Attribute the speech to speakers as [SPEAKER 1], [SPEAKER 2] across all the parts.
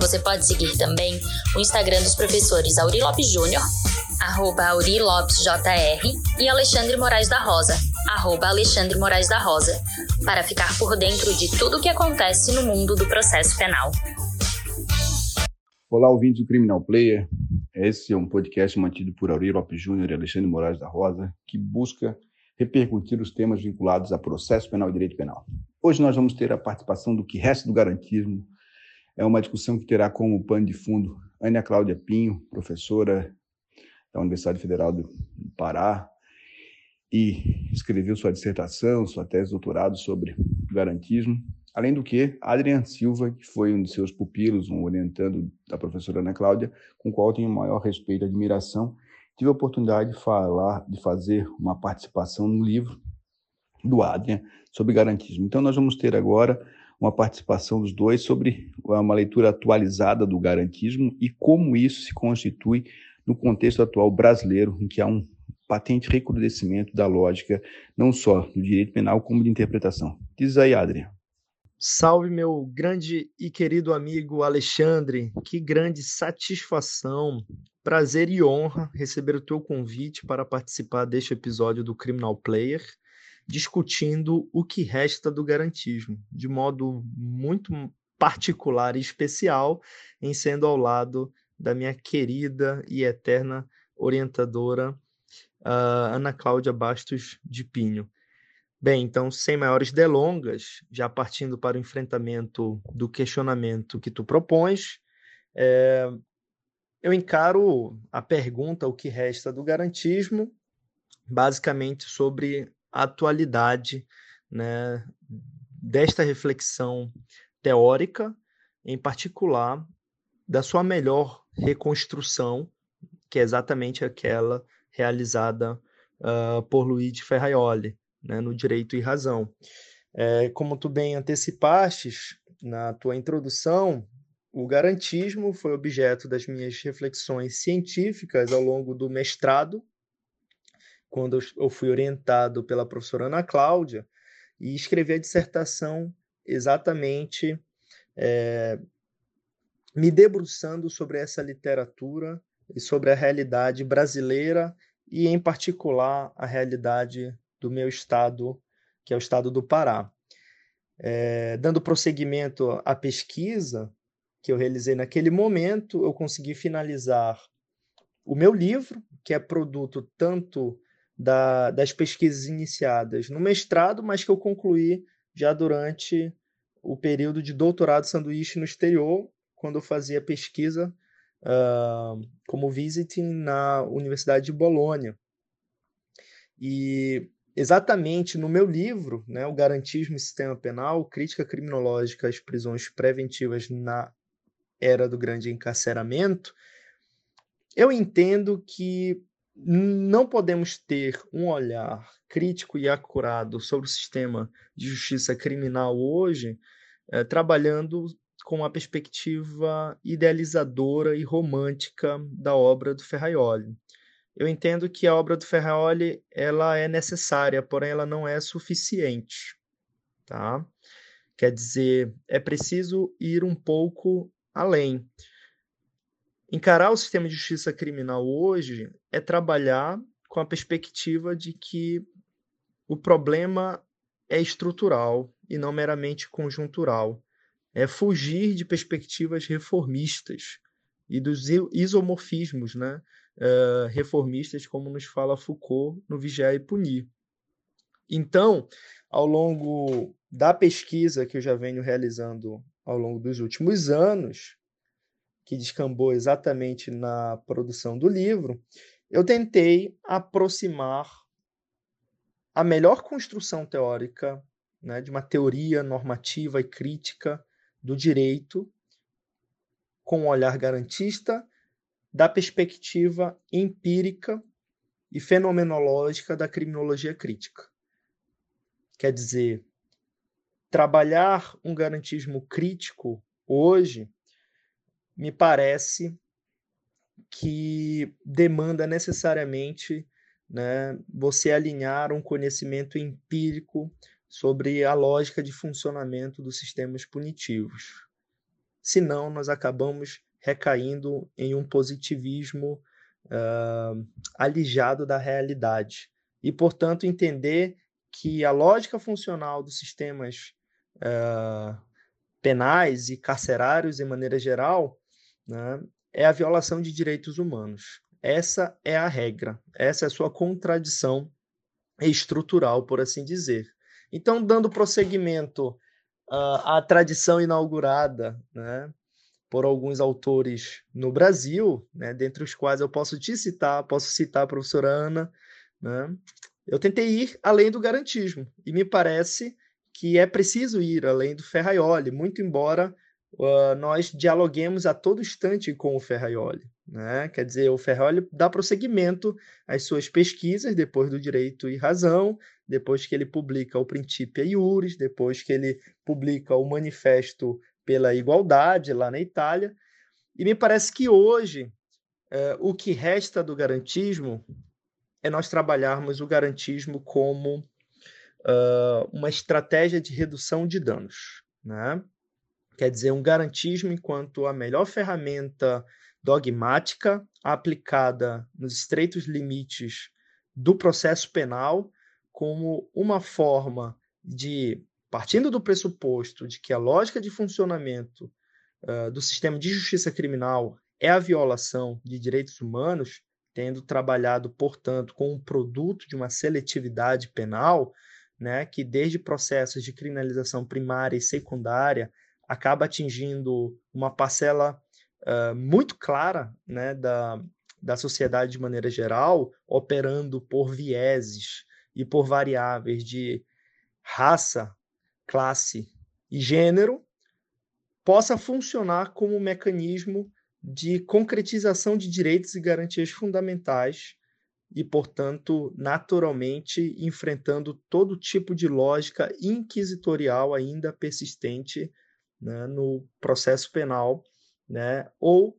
[SPEAKER 1] Você pode seguir também o Instagram dos professores Auri Lopes Júnior, arroba Auri Lopes JR, e Alexandre Moraes da Rosa, arroba Alexandre Moraes da Rosa, para ficar por dentro de tudo o que acontece no mundo do processo penal.
[SPEAKER 2] Olá, ouvintes do Criminal Player. Esse é um podcast mantido por Auri Lopes Júnior e Alexandre Moraes da Rosa, que busca repercutir os temas vinculados a processo penal e direito penal. Hoje nós vamos ter a participação do que resta do garantismo. É uma discussão que terá como pano de fundo Ana Cláudia Pinho, professora da Universidade Federal do Pará, e escreveu sua dissertação, sua tese de doutorado sobre garantismo. Além do que, Adrian Silva, que foi um de seus pupilos, um orientando da professora Ana Cláudia, com o qual tenho maior respeito e admiração, tive a oportunidade de falar, de fazer uma participação no livro do Adrian sobre garantismo. Então, nós vamos ter agora uma participação dos dois sobre uma leitura atualizada do garantismo e como isso se constitui no contexto atual brasileiro, em que há um patente recrudescimento da lógica, não só do direito penal, como de interpretação. Diz aí, Adrian.
[SPEAKER 3] Salve, meu grande e querido amigo Alexandre. Que grande satisfação, prazer e honra receber o teu convite para participar deste episódio do Criminal Player, discutindo o que resta do garantismo, de modo muito particular e especial, em sendo ao lado da minha querida e eterna orientadora, uh, Ana Cláudia Bastos de Pinho. Bem, então, sem maiores delongas, já partindo para o enfrentamento do questionamento que tu propões, é, eu encaro a pergunta, o que resta do garantismo, basicamente sobre atualidade né, desta reflexão teórica, em particular da sua melhor reconstrução, que é exatamente aquela realizada uh, por Luigi Ferraioli né, no direito e razão. É, como tu bem antecipastes na tua introdução, o garantismo foi objeto das minhas reflexões científicas ao longo do mestrado, quando eu fui orientado pela professora Ana Cláudia, e escrevi a dissertação exatamente é, me debruçando sobre essa literatura e sobre a realidade brasileira e, em particular, a realidade do meu estado, que é o estado do Pará. É, dando prosseguimento à pesquisa que eu realizei naquele momento, eu consegui finalizar o meu livro, que é produto tanto da, das pesquisas iniciadas no mestrado, mas que eu concluí já durante o período de doutorado sanduíche no exterior, quando eu fazia pesquisa uh, como visiting na Universidade de Bolonha. E exatamente no meu livro, né, O Garantismo e Sistema Penal, Crítica Criminológica às Prisões Preventivas na Era do Grande Encarceramento, eu entendo que não podemos ter um olhar crítico e acurado sobre o sistema de justiça criminal hoje, eh, trabalhando com a perspectiva idealizadora e romântica da obra do Ferraioli eu entendo que a obra do Ferrari ela é necessária, porém ela não é suficiente, tá? Quer dizer, é preciso ir um pouco além. Encarar o sistema de justiça criminal hoje é trabalhar com a perspectiva de que o problema é estrutural e não meramente conjuntural. É fugir de perspectivas reformistas e dos isomorfismos, né? uh, reformistas, como nos fala Foucault no Vigiar e Punir. Então, ao longo da pesquisa que eu já venho realizando ao longo dos últimos anos, que descambou exatamente na produção do livro, eu tentei aproximar a melhor construção teórica né, de uma teoria normativa e crítica do direito com um olhar garantista da perspectiva empírica e fenomenológica da criminologia crítica. Quer dizer, trabalhar um garantismo crítico hoje me parece que demanda necessariamente né, você alinhar um conhecimento empírico sobre a lógica de funcionamento dos sistemas punitivos. Senão, nós acabamos recaindo em um positivismo uh, alijado da realidade. E, portanto, entender que a lógica funcional dos sistemas uh, penais e carcerários, de maneira geral, né, é a violação de direitos humanos. Essa é a regra, essa é a sua contradição estrutural, por assim dizer. Então, dando prosseguimento uh, à tradição inaugurada né, por alguns autores no Brasil, né, dentre os quais eu posso te citar, posso citar a professora Ana, né, eu tentei ir além do garantismo, e me parece que é preciso ir além do Ferraioli, muito embora uh, nós dialoguemos a todo instante com o Ferraioli. Né? Quer dizer, o Ferraioli dá prosseguimento às suas pesquisas depois do Direito e Razão, depois que ele publica o Principia Iuris, depois que ele publica o Manifesto pela Igualdade lá na Itália. E me parece que hoje uh, o que resta do garantismo é nós trabalharmos o garantismo como uh, uma estratégia de redução de danos. Né? Quer dizer, um garantismo enquanto a melhor ferramenta dogmática aplicada nos estreitos limites do processo penal, como uma forma de, partindo do pressuposto de que a lógica de funcionamento uh, do sistema de justiça criminal é a violação de direitos humanos, tendo trabalhado, portanto, com um produto de uma seletividade penal, né, que desde processos de criminalização primária e secundária acaba atingindo uma parcela uh, muito clara né, da, da sociedade de maneira geral, operando por vieses e por variáveis de raça, classe e gênero, possa funcionar como um mecanismo de concretização de direitos e garantias fundamentais e, portanto, naturalmente enfrentando todo tipo de lógica inquisitorial ainda persistente né, no processo penal, né, ou,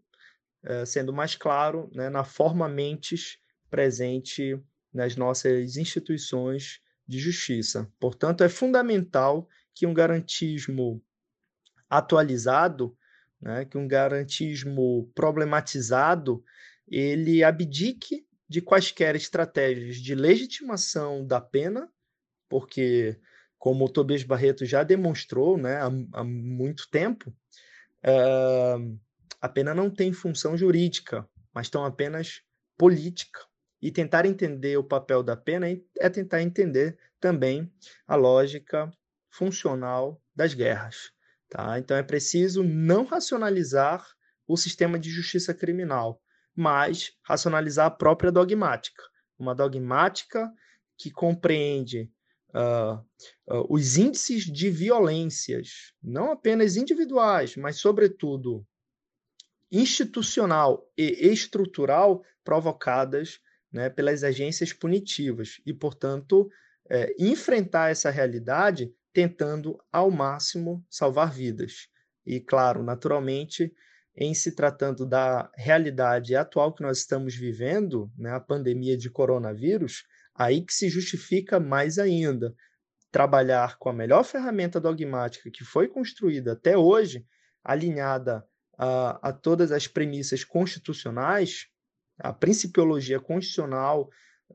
[SPEAKER 3] eh, sendo mais claro, né, na forma mentes presente nas nossas instituições de justiça. Portanto, é fundamental que um garantismo atualizado, né, que um garantismo problematizado, ele abdique de quaisquer estratégias de legitimação da pena, porque como o Tobias Barreto já demonstrou né, há, há muito tempo, uh, a pena não tem função jurídica, mas tão apenas política. E tentar entender o papel da pena é tentar entender também a lógica funcional das guerras. Tá? Então é preciso não racionalizar o sistema de justiça criminal, mas racionalizar a própria dogmática. Uma dogmática que compreende uh, os índices de violências, não apenas individuais, mas, sobretudo, institucional e estrutural provocadas né, pelas agências punitivas e, portanto, é, enfrentar essa realidade tentando ao máximo salvar vidas. E, claro, naturalmente, em se tratando da realidade atual que nós estamos vivendo, né, a pandemia de coronavírus, Aí que se justifica mais ainda trabalhar com a melhor ferramenta dogmática que foi construída até hoje, alinhada a, a todas as premissas constitucionais, a principiologia constitucional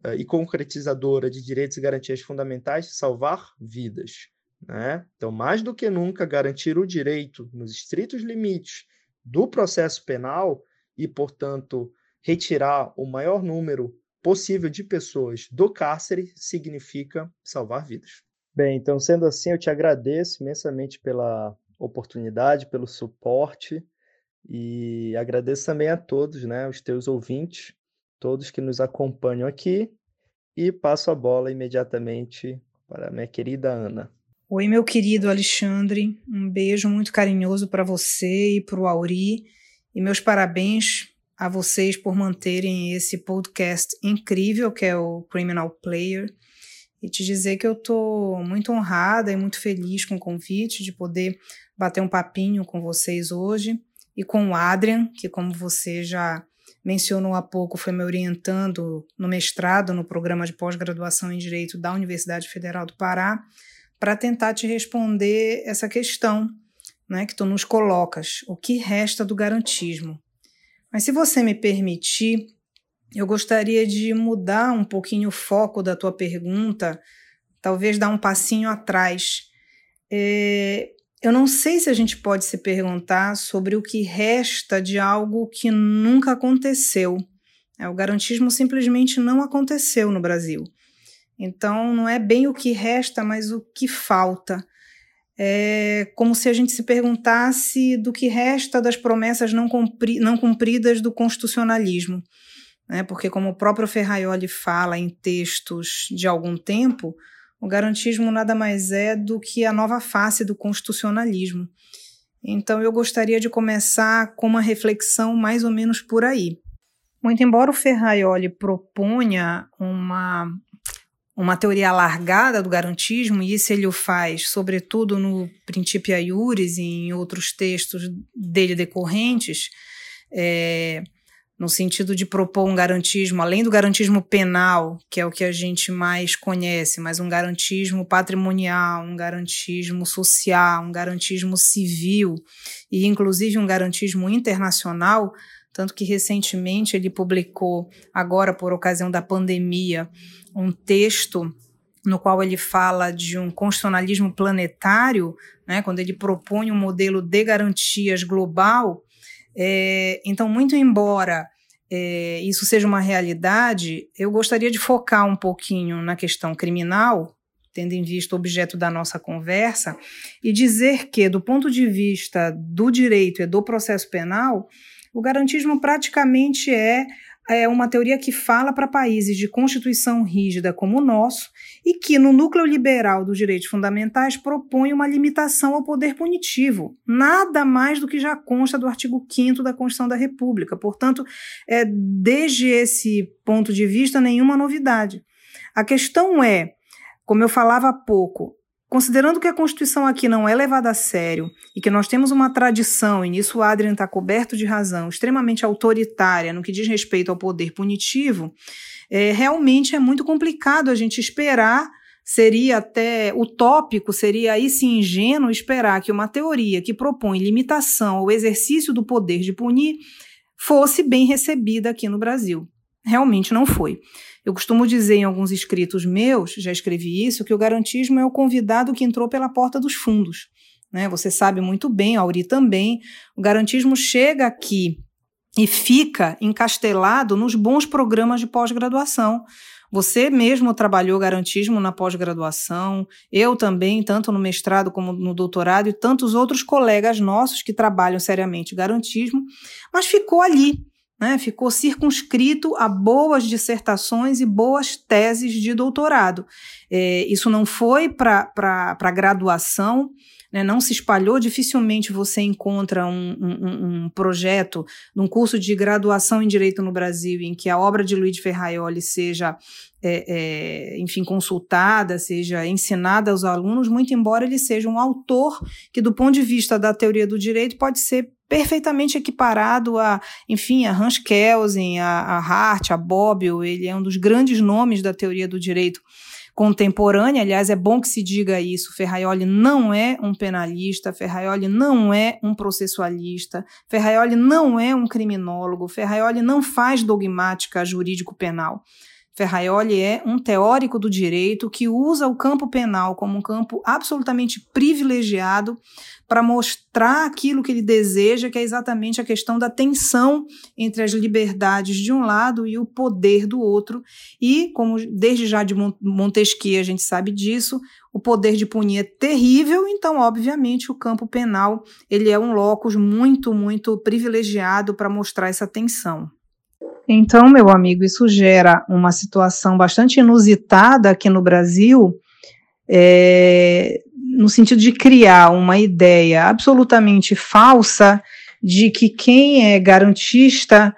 [SPEAKER 3] uh, e concretizadora de direitos e garantias fundamentais, salvar vidas. Né? Então, mais do que nunca, garantir o direito nos estritos limites do processo penal e, portanto, retirar o maior número possível de pessoas do cárcere significa salvar vidas. Bem, então sendo assim, eu te agradeço imensamente pela oportunidade, pelo suporte e agradeço também a todos, né, os teus ouvintes, todos que nos acompanham aqui e passo a bola imediatamente para a minha querida Ana.
[SPEAKER 4] Oi, meu querido Alexandre, um beijo muito carinhoso para você e para o Auri. E meus parabéns a vocês por manterem esse podcast incrível que é o Criminal Player. E te dizer que eu estou muito honrada e muito feliz com o convite de poder bater um papinho com vocês hoje. E com o Adrian, que como você já mencionou há pouco, foi me orientando no mestrado no programa de pós-graduação em Direito da Universidade Federal do Pará, para tentar te responder essa questão né, que tu nos colocas, o que resta do garantismo. Mas se você me permitir, eu gostaria de mudar um pouquinho o foco da tua pergunta, talvez dar um passinho atrás. É, eu não sei se a gente pode se perguntar sobre o que resta de algo que nunca aconteceu. É, o garantismo simplesmente não aconteceu no Brasil. Então, não é bem o que resta, mas o que falta. É como se a gente se perguntasse do que resta das promessas não, cumpri não cumpridas do constitucionalismo. Né? Porque, como o próprio Ferraioli fala em textos de algum tempo, o garantismo nada mais é do que a nova face do constitucionalismo. Então eu gostaria de começar com uma reflexão mais ou menos por aí. Muito embora o Ferraioli proponha uma, uma teoria alargada do garantismo, e isso ele o faz, sobretudo no Principia Iuris e em outros textos dele decorrentes, é, no sentido de propor um garantismo, além do garantismo penal, que é o que a gente mais conhece, mas um garantismo patrimonial, um garantismo social, um garantismo civil e inclusive um garantismo internacional, tanto que recentemente ele publicou, agora por ocasião da pandemia, um texto no qual ele fala de um constitucionalismo planetário, né, quando ele propõe um modelo de garantias global é, então, muito embora é, isso seja uma realidade, eu gostaria de focar um pouquinho na questão criminal, tendo em vista o objeto da nossa conversa, e dizer que, do ponto de vista do direito e do processo penal, o garantismo praticamente é é uma teoria que fala para países de constituição rígida como o nosso e que, no núcleo liberal dos direitos fundamentais, propõe uma limitação ao poder punitivo, nada mais do que já consta do artigo 5 da Constituição da República. Portanto, é, desde esse ponto de vista, nenhuma novidade. A questão é, como eu falava há pouco, Considerando que a Constituição aqui não é levada a sério e que nós temos uma tradição, e nisso o Adrian está coberto de razão, extremamente autoritária no que diz respeito ao poder punitivo, é, realmente é muito complicado a gente esperar, seria até utópico, seria aí sim ingênuo esperar que uma teoria que propõe limitação ao exercício do poder de punir fosse bem recebida aqui no Brasil. Realmente não foi. Eu costumo dizer em alguns escritos meus, já escrevi isso, que o garantismo é o convidado que entrou pela porta dos fundos. Né? Você sabe muito bem, Auri também. O garantismo chega aqui e fica encastelado nos bons programas de pós-graduação. Você mesmo trabalhou garantismo na pós-graduação, eu também, tanto no mestrado como no doutorado, e tantos outros colegas nossos que trabalham seriamente garantismo, mas ficou ali, né, ficou circunscrito a boas dissertações e boas teses de doutorado. É, isso não foi para a graduação, né, não se espalhou, dificilmente você encontra um, um, um, projeto num curso de graduação em Direito no Brasil em que a obra de Luiz Ferraioli seja, é, é, enfim, consultada, seja ensinada aos alunos, muito embora ele seja um autor que, do ponto de vista da teoria do direito, pode ser perfeitamente equiparado a, enfim, a Hans Kelsen, a, a Hart, a Bobbio, ele é um dos grandes nomes da teoria do direito contemporânea, aliás, é bom que se diga isso, Ferraioli não é um penalista, Ferraioli não é um processualista, Ferraioli não é um criminólogo, Ferraioli não faz dogmática jurídico-penal. Ferraioli é um teórico do direito que usa o campo penal como um campo absolutamente privilegiado para mostrar aquilo que ele deseja, que é exatamente a questão da tensão entre as liberdades de um lado e o poder do outro. E, como desde já de Montesquieu a gente sabe disso, o poder de punir é terrível, então, obviamente, o campo penal ele é um locus muito, muito privilegiado para mostrar essa tensão. Então, meu amigo, isso gera uma situação bastante inusitada aqui no Brasil, é, no sentido de criar uma ideia absolutamente falsa de que quem é garantista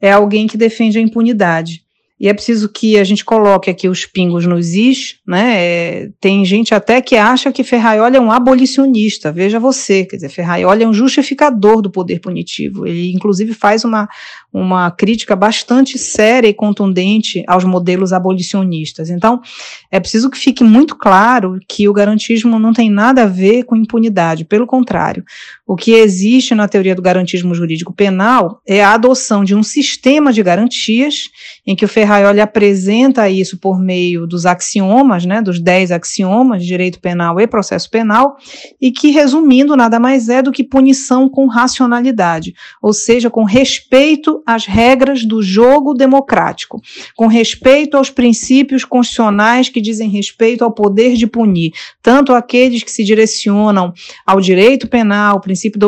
[SPEAKER 4] é alguém que defende a impunidade. E é preciso que a gente coloque aqui os pingos nos is, né? É, tem gente até que acha que Ferraioli é um abolicionista. Veja você, quer dizer, Ferraioli é um justificador do poder punitivo. Ele, inclusive, faz uma, uma crítica bastante séria e contundente aos modelos abolicionistas. Então, é preciso que fique muito claro que o garantismo não tem nada a ver com impunidade. Pelo contrário, o que existe na teoria do garantismo jurídico penal é a adoção de um sistema de garantias em que o Ferraioli apresenta isso por meio dos axiomas, né, dos dez axiomas de direito penal e processo penal, e que, resumindo, nada mais é do que punição com racionalidade, ou seja, com respeito às regras do jogo democrático, com respeito aos princípios constitucionais que dizem respeito ao poder de punir, tanto aqueles que se direcionam ao direito penal, o princípio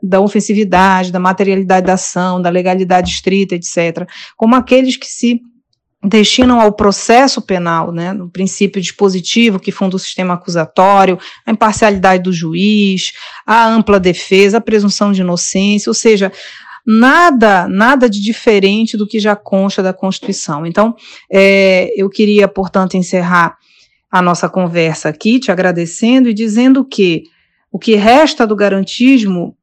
[SPEAKER 4] da ofensividade, da materialidade da ação, da legalidade estrita, etc., como aqueles que se destinam ao processo penal, né, no princípio dispositivo que funda o sistema acusatório, a imparcialidade do juiz, a ampla defesa, a presunção de inocência, ou seja, nada, nada de diferente do que já consta da Constituição. Então, é, eu queria, portanto, encerrar a nossa conversa aqui, te agradecendo e dizendo que o que resta do garantismo,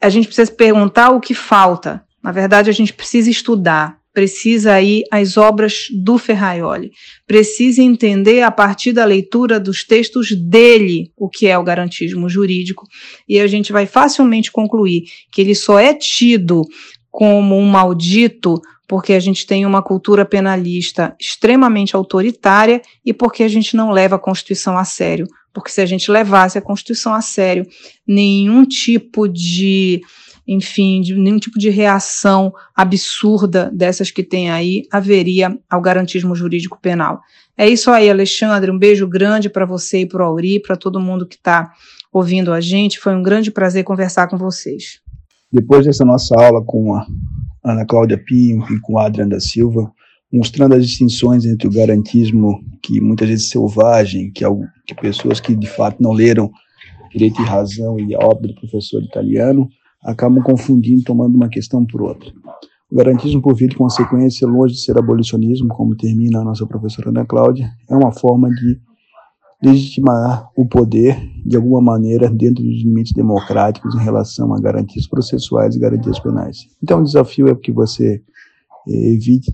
[SPEAKER 4] a gente precisa se perguntar o que falta. Na verdade, a gente precisa estudar, precisa ir às obras do Ferraioli, precisa entender a partir da leitura dos textos dele o que é o garantismo jurídico, e a gente vai facilmente concluir que ele só é tido como um maldito porque a gente tem uma cultura penalista extremamente autoritária e porque a gente não leva a Constituição a sério. Porque se a gente levasse a Constituição a sério, nenhum tipo de enfim, de nenhum tipo de reação absurda dessas que tem aí haveria ao garantismo jurídico penal. É isso aí, Alexandre. Um beijo grande para você e para o Auri, para todo mundo que está ouvindo a gente. Foi um grande prazer conversar com vocês.
[SPEAKER 2] Depois dessa nossa aula com a Ana Cláudia Pinho e com a Adriana da Silva, mostrando as distinções entre o garantismo, que muitas vezes é selvagem, que, é algo, que pessoas que de fato não leram Direito e Razão e a obra do professor italiano, acabam confundindo, tomando uma questão por outra. O garantismo, por via de consequência, longe de ser abolicionismo, como termina a nossa professora Ana Cláudia, é uma forma de legitimar o poder, de alguma maneira, dentro dos limites democráticos em relação a garantias processuais e garantias penais. Então, o desafio é que você eh, evite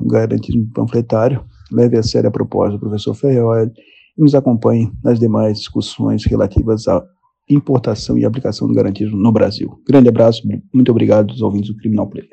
[SPEAKER 2] um garantismo panfletário, leve a sério a proposta do professor Ferreira e nos acompanhe nas demais discussões relativas à importação e aplicação do garantismo no Brasil. Grande abraço, muito obrigado aos ouvintes do Criminal Player.